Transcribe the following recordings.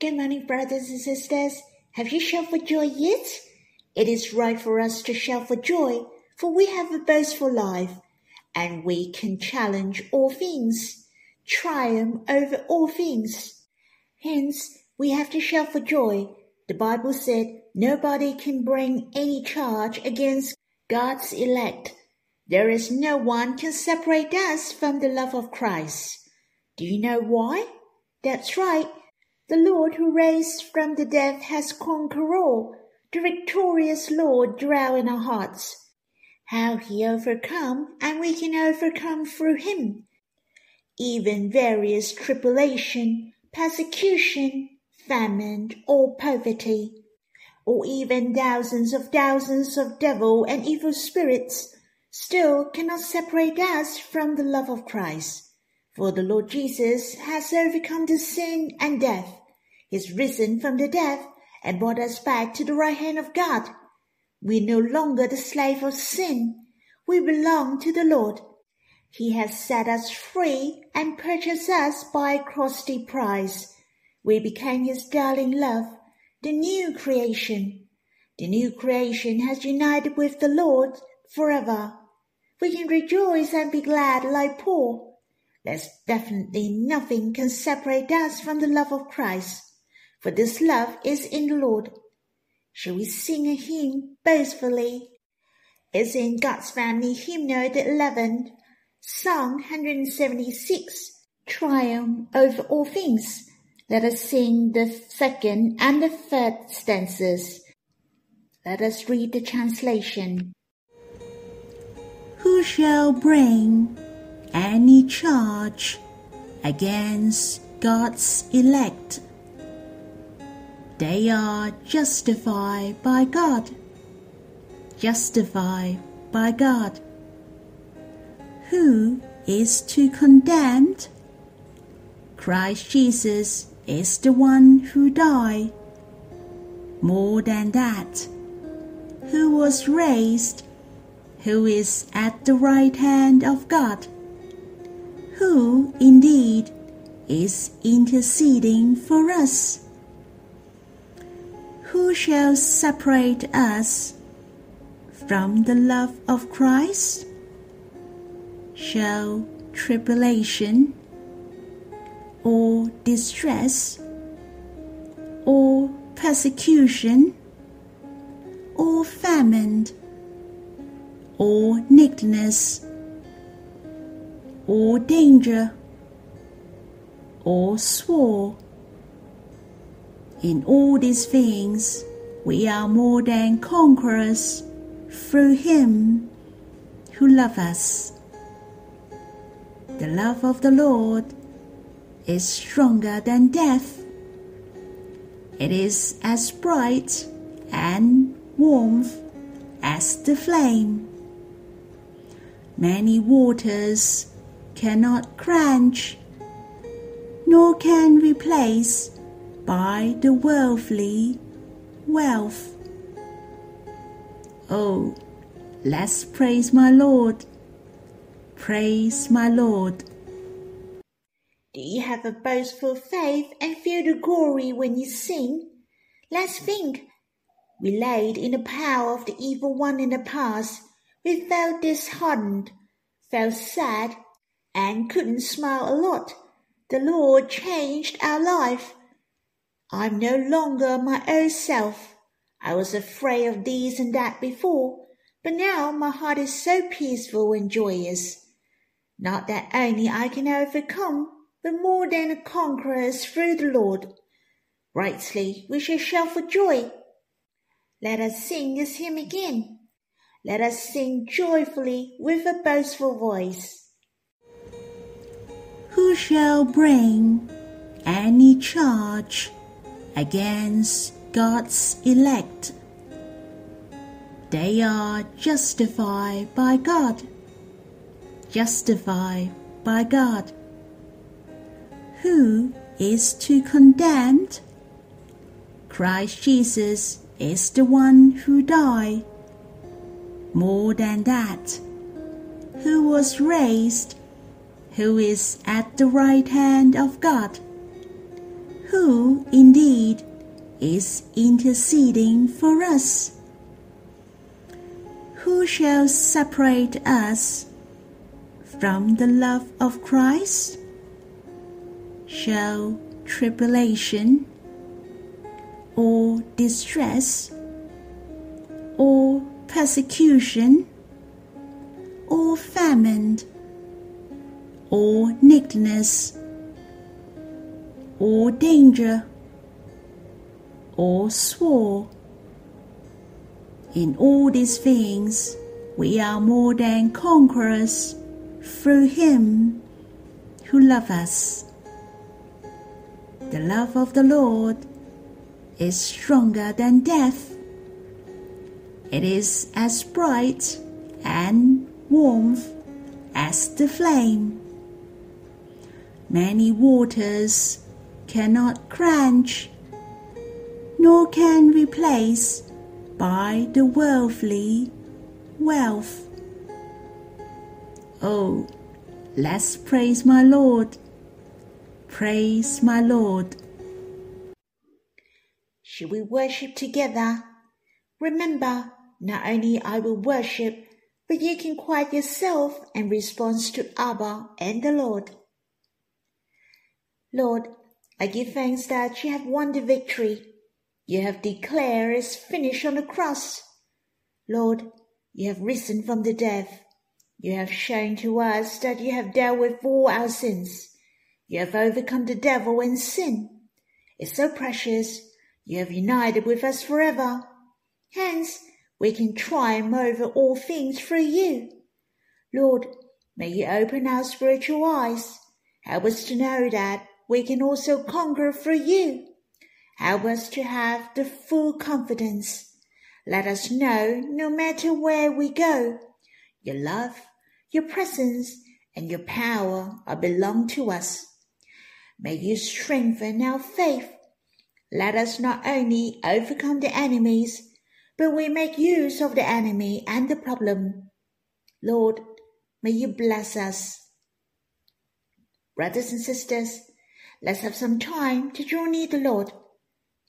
Good morning, brothers and sisters. Have you shouted for joy yet? It is right for us to shout for joy, for we have a boastful life, and we can challenge all things, triumph over all things. Hence, we have to shout for joy. The Bible said nobody can bring any charge against God's elect. There is no one can separate us from the love of Christ. Do you know why? That's right. The Lord who raised from the dead has conquered all. The victorious Lord dwell in our hearts. How he overcome and we can overcome through him. Even various tribulation, persecution, famine, or poverty, or even thousands of thousands of devil and evil spirits still cannot separate us from the love of Christ. For the Lord Jesus has overcome the sin and death. He is risen from the dead and brought us back to the right hand of God. We are no longer the slave of sin. We belong to the Lord. He has set us free and purchased us by a costly price. We became his darling love, the new creation. The new creation has united with the Lord forever. We can rejoice and be glad like Paul. There's definitely nothing can separate us from the love of Christ, for this love is in the Lord. Shall we sing a hymn boastfully? It's in God's Family Hymnal the 11th, Song 176, Triumph over all things. Let us sing the second and the third stanzas. Let us read the translation. Who shall bring any charge against God's elect? They are justified by God. Justified by God. Who is to condemn? Christ Jesus is the one who died. More than that, who was raised, who is at the right hand of God, who indeed is interceding for us. Who shall separate us from the love of Christ? Shall tribulation or distress or persecution or famine or nakedness or danger or swore in all these things, we are more than conquerors through Him who loves us. The love of the Lord is stronger than death. It is as bright and warm as the flame. Many waters cannot quench, nor can replace by the worldly wealth. Oh, let's praise my Lord. Praise my Lord. Do you have a boastful faith and feel the glory when you sing? Let's think. We laid in the power of the evil one in the past. We felt disheartened, felt sad, and couldn't smile a lot. The Lord changed our life. I'm no longer my old self. I was afraid of this and that before, but now my heart is so peaceful and joyous. Not that only I can overcome, but more than a conqueror through the Lord. Rightly we shall shout for joy. Let us sing this hymn again. Let us sing joyfully with a boastful voice. Who shall bring any charge against God's elect. They are justified by God. Justified by God. Who is to condemn? Christ Jesus is the one who died. More than that, who was raised, who is at the right hand of God who indeed is interceding for us. Who shall separate us from the love of Christ? Shall tribulation or distress or persecution or famine or nakedness or danger or swore. In all these things we are more than conquerors through him who loved us. The love of the Lord is stronger than death. It is as bright and warm as the flame. Many waters cannot quench, nor can replace by the worldly wealth. Oh, let's praise my Lord. Praise my Lord. Should we worship together? Remember, not only I will worship, but you can quiet yourself and respond to Abba and the Lord. Lord, I give thanks that you have won the victory. You have declared it's finished on the cross. Lord, you have risen from the dead. You have shown to us that you have dealt with all our sins. You have overcome the devil and sin. It's so precious you have united with us forever. Hence, we can triumph over all things through you. Lord, may you open our spiritual eyes. Help us to know that we can also conquer for you. Help us to have the full confidence. Let us know, no matter where we go, your love, your presence, and your power are belong to us. May you strengthen our faith let us not only overcome the enemies, but we make use of the enemy and the problem. Lord, may you bless us. Brothers and sisters, let's have some time to draw near the Lord.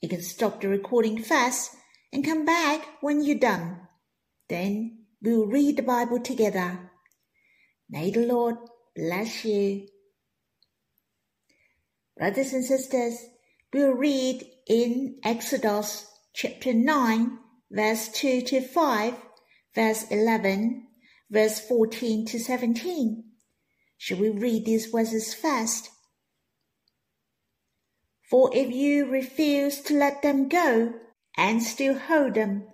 You can stop the recording fast and come back when you're done. Then we'll read the Bible together. May the Lord bless you. Brothers and sisters, we'll read in Exodus chapter 9, verse 2 to 5, verse 11, verse 14 to 17. Shall we read these verses fast? For if you refuse to let them go and still hold them,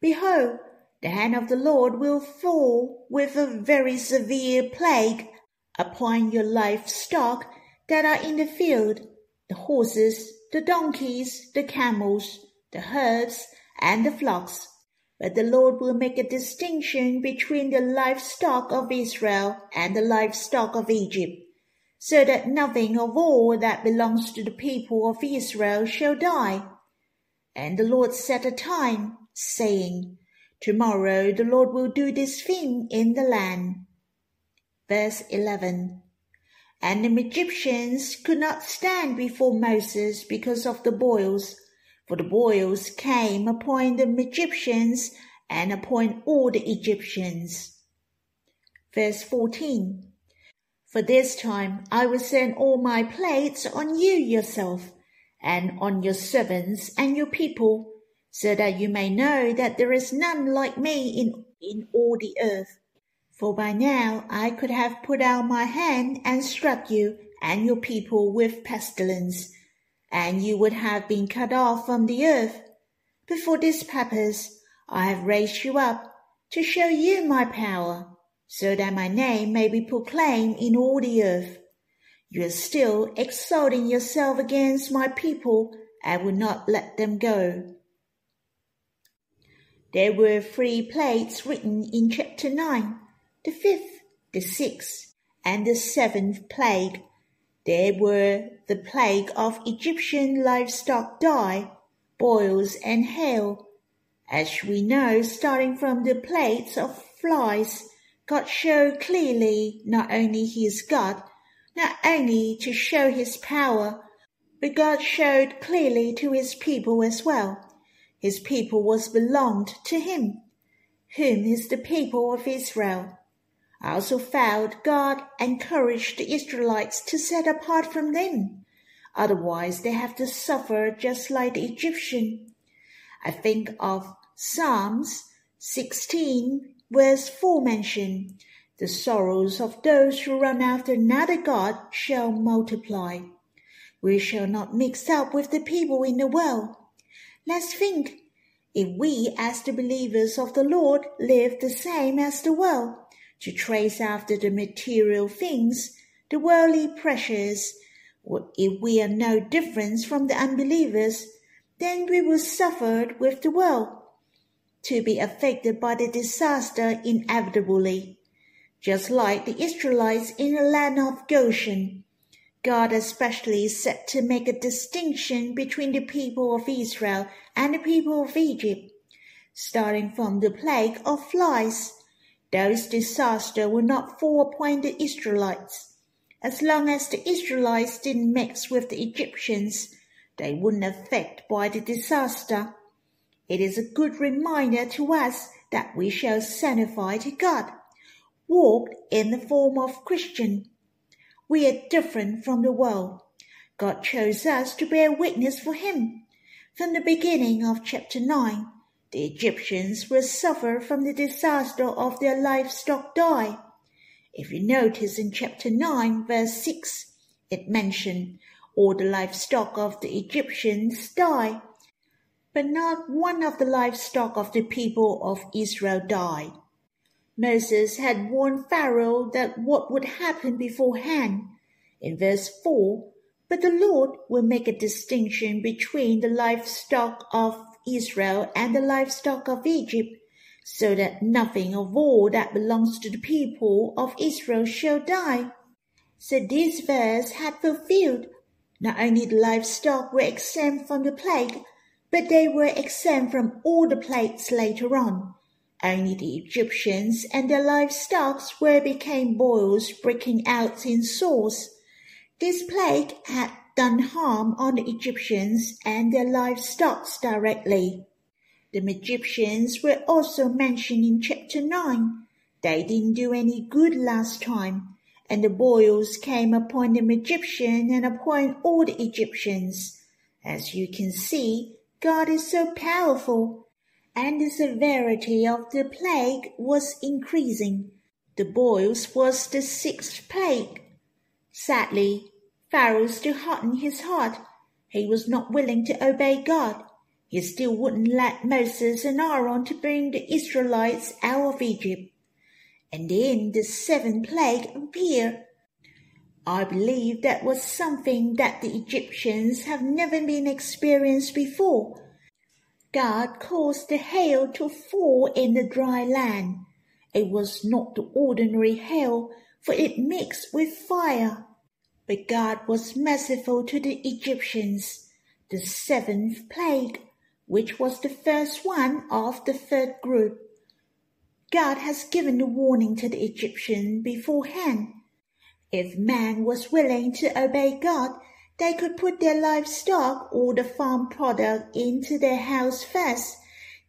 behold, the hand of the Lord will fall with a very severe plague upon your livestock that are in the field, the horses, the donkeys, the camels, the herds, and the flocks. But the Lord will make a distinction between the livestock of Israel and the livestock of Egypt, so that nothing of all that belongs to the people of Israel shall die. And the Lord set a time, saying, Tomorrow the Lord will do this thing in the land. Verse 11 and the Egyptians could not stand before Moses because of the boils, for the boils came upon the Egyptians and upon all the Egyptians. Verse 14 For this time I will send all my plagues on you yourself, and on your servants and your people, so that you may know that there is none like me in, in all the earth for by now I could have put out my hand and struck you and your people with pestilence, and you would have been cut off from the earth. But for this purpose I have raised you up, to show you my power, so that my name may be proclaimed in all the earth. You are still exalting yourself against my people, I will not let them go. There were three plagues written in chapter 9 the fifth, the sixth, and the seventh plague. There were the plague of Egyptian livestock die, boils, and hail. As we know, starting from the plagues of flies, God showed clearly not only He is God, not only to show His power, But God showed clearly to his people as well. His people was belonged to him, whom is the people of Israel. Also found God encouraged the Israelites to set apart from them. Otherwise they have to suffer just like the Egyptian. I think of Psalms 16 verse 4 mention, the sorrows of those who run after another God shall multiply. We shall not mix up with the people in the world. Let's think. If we, as the believers of the Lord, live the same as the world, to trace after the material things, the worldly pressures, if we are no different from the unbelievers, then we will suffer with the world, to be affected by the disaster inevitably, just like the Israelites in the land of Goshen. God especially set to make a distinction between the people of Israel and the people of Egypt, starting from the plague of flies. Those disasters would not fall upon the Israelites. As long as the Israelites didn't mix with the Egyptians, they wouldn't affect by the disaster. It is a good reminder to us that we shall sanctify to God, walk in the form of Christian, we are different from the world. God chose us to bear witness for Him. From the beginning of chapter 9, the Egyptians will suffer from the disaster of their livestock die. If you notice in chapter 9, verse 6, it mentioned all the livestock of the Egyptians die, but not one of the livestock of the people of Israel died. Moses had warned Pharaoh that what would happen beforehand. In verse 4, but the Lord will make a distinction between the livestock of Israel and the livestock of Egypt, so that nothing of all that belongs to the people of Israel shall die. So this verse had fulfilled. Not only the livestock were exempt from the plague, but they were exempt from all the plagues later on. Only the Egyptians and their livestock were became boils breaking out in sores. This plague had done harm on the Egyptians and their livestock directly. The Egyptians were also mentioned in chapter 9. They didn't do any good last time, and the boils came upon the Egyptian and upon all the Egyptians. As you can see, God is so powerful and the severity of the plague was increasing. The boils was the sixth plague. Sadly, Pharaoh still hardened his heart. He was not willing to obey God. He still wouldn't let Moses and Aaron to bring the Israelites out of Egypt. And then the seventh plague appeared. I believe that was something that the Egyptians have never been experienced before God caused the hail to fall in the dry land. It was not the ordinary hail, for it mixed with fire. But God was merciful to the Egyptians. The seventh plague, which was the first one of the third group. God has given the warning to the Egyptians beforehand. If man was willing to obey God, they could put their livestock or the farm product into their house first.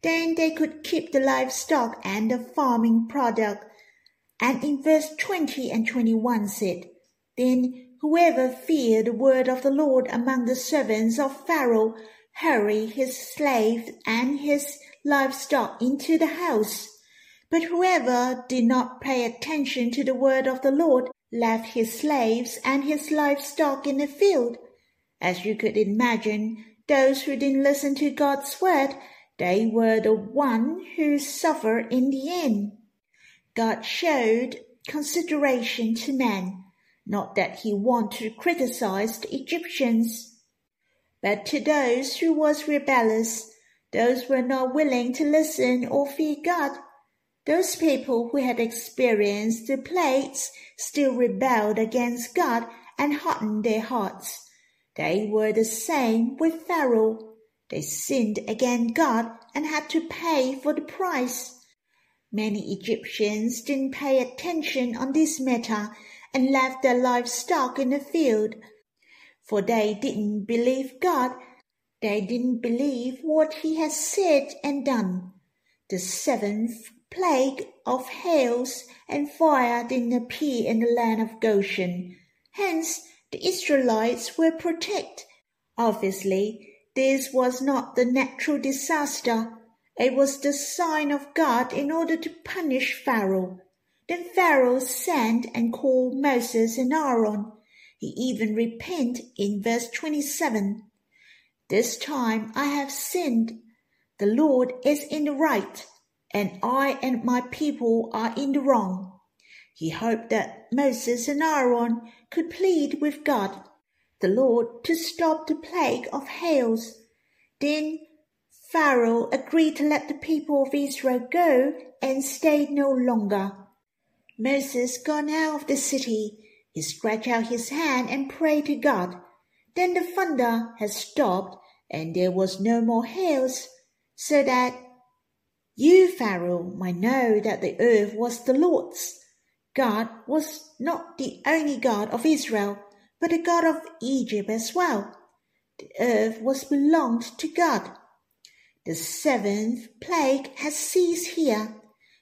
Then they could keep the livestock and the farming product. And in verse 20 and 21 said, Then whoever feared the word of the Lord among the servants of Pharaoh hurry his slave and his livestock into the house. But whoever did not pay attention to the word of the Lord left his slaves and his livestock in the field. As you could imagine, those who didn't listen to God's word, they were the one who suffered in the end. God showed consideration to man, not that he wanted to criticize the Egyptians, but to those who was rebellious, those who were not willing to listen or fear God. Those people who had experienced the plagues still rebelled against God and hardened their hearts. They were the same with Pharaoh. They sinned against God and had to pay for the price. Many Egyptians didn't pay attention on this matter and left their livestock in the field. for they didn't believe God. They didn't believe what he had said and done. The seventh plague of hails and fire didn't appear in the land of Goshen. Hence, the Israelites were protected. Obviously, this was not the natural disaster. It was the sign of God in order to punish Pharaoh. Then Pharaoh sent and called Moses and Aaron. He even repented in verse 27. This time I have sinned. The Lord is in the right, and I and my people are in the wrong. He hoped that Moses and Aaron could plead with God, the Lord, to stop the plague of hails. Then Pharaoh agreed to let the people of Israel go and stayed no longer. Moses gone out of the city. He stretched out his hand and prayed to God. Then the thunder had stopped and there was no more hails, so that you, Pharaoh, might know that the earth was the Lord's. God was not the only God of Israel, but the God of Egypt as well. The earth was belonged to God. The seventh plague has ceased here,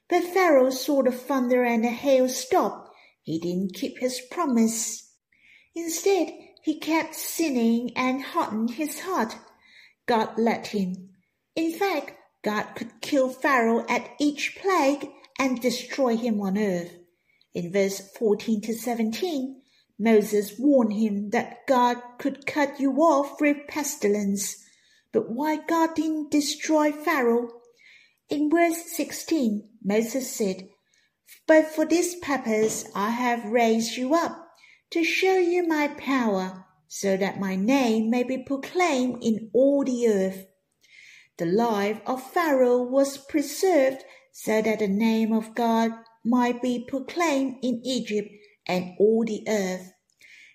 but Pharaoh saw the thunder and the hail stop. He didn't keep his promise. Instead, he kept sinning and hardened his heart. God let him. In fact, God could kill Pharaoh at each plague and destroy him on earth. In verse 14 to 17, Moses warned him that God could cut you off with pestilence. But why God didn't destroy Pharaoh? In verse 16, Moses said, But for this purpose I have raised you up, to show you my power, so that my name may be proclaimed in all the earth. The life of Pharaoh was preserved so that the name of God might be proclaimed in Egypt and all the earth.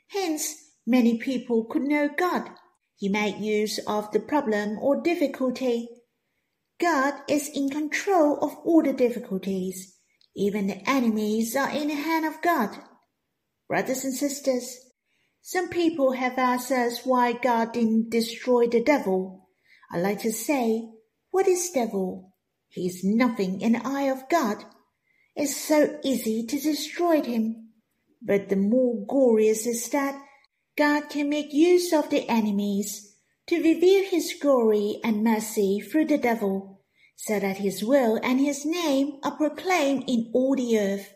Hence, many people could know God. He made use of the problem or difficulty. God is in control of all the difficulties. Even the enemies are in the hand of God. Brothers and sisters, some people have asked us why God didn't destroy the devil. I like to say, what is devil? He is nothing in the eye of God. It's so easy to destroy him. But the more glorious is that God can make use of the enemies to reveal his glory and mercy through the devil, so that his will and his name are proclaimed in all the earth.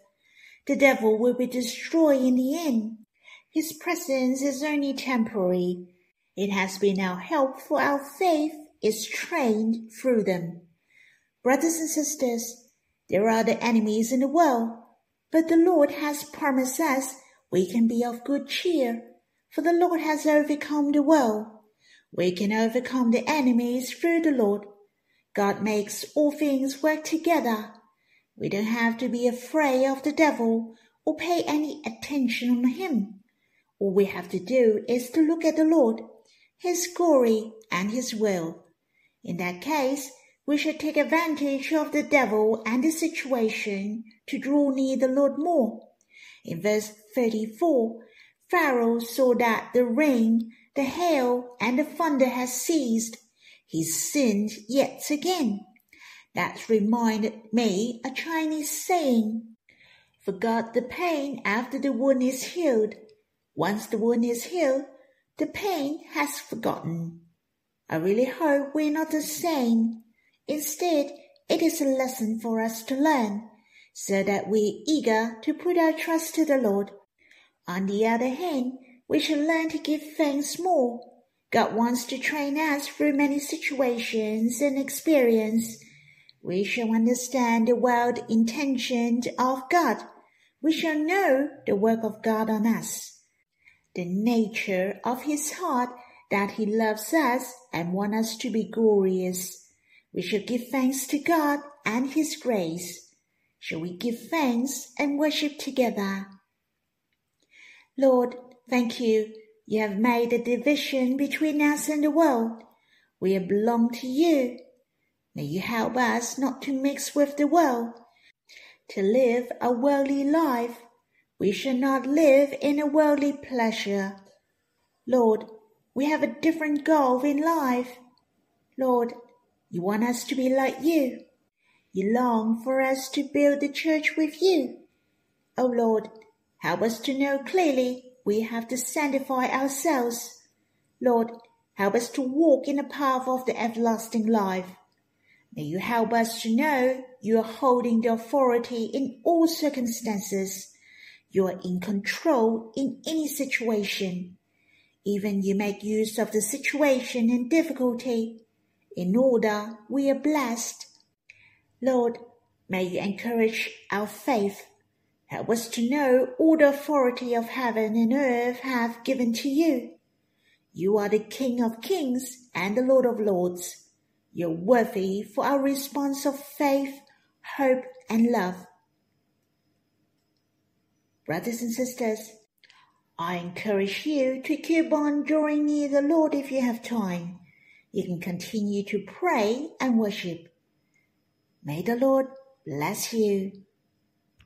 The devil will be destroyed in the end. His presence is only temporary. It has been our help for our faith is trained through them. Brothers and sisters, there are the enemies in the world, but the Lord has promised us we can be of good cheer, for the Lord has overcome the world. We can overcome the enemies through the Lord. God makes all things work together. We don't have to be afraid of the devil or pay any attention on him. All we have to do is to look at the Lord, His glory, and His will. In that case, we should take advantage of the devil and the situation to draw near the Lord more. In verse 34, Pharaoh saw that the rain, the hail, and the thunder had ceased. He sinned yet again. That reminded me a Chinese saying, Forgot the pain after the wound is healed. Once the wound is healed, the pain has forgotten. I really hope we're not the same. Instead, it is a lesson for us to learn, so that we're eager to put our trust to the Lord. On the other hand, we should learn to give thanks more. God wants to train us through many situations and experience. We shall understand the world intention of God. We shall know the work of God on us. The nature of his heart that he loves us and wants us to be glorious. We should give thanks to God and His grace. Shall we give thanks and worship together? Lord, thank you. You have made a division between us and the world. We belong to you. May you help us not to mix with the world, to live a worldly life. We shall not live in a worldly pleasure. Lord, we have a different goal in life. Lord, you want us to be like you. You long for us to build the church with you. O oh Lord, help us to know clearly we have to sanctify ourselves. Lord, help us to walk in the path of the everlasting life. May you help us to know you are holding the authority in all circumstances. You are in control in any situation. Even you make use of the situation and difficulty. In order we are blessed. Lord, may you encourage our faith. Help us to know all the authority of heaven and earth have given to you. You are the King of kings and the Lord of lords. You're worthy for our response of faith, hope, and love. Brothers and sisters, I encourage you to keep on drawing near the Lord if you have time. You can continue to pray and worship. May the Lord bless you.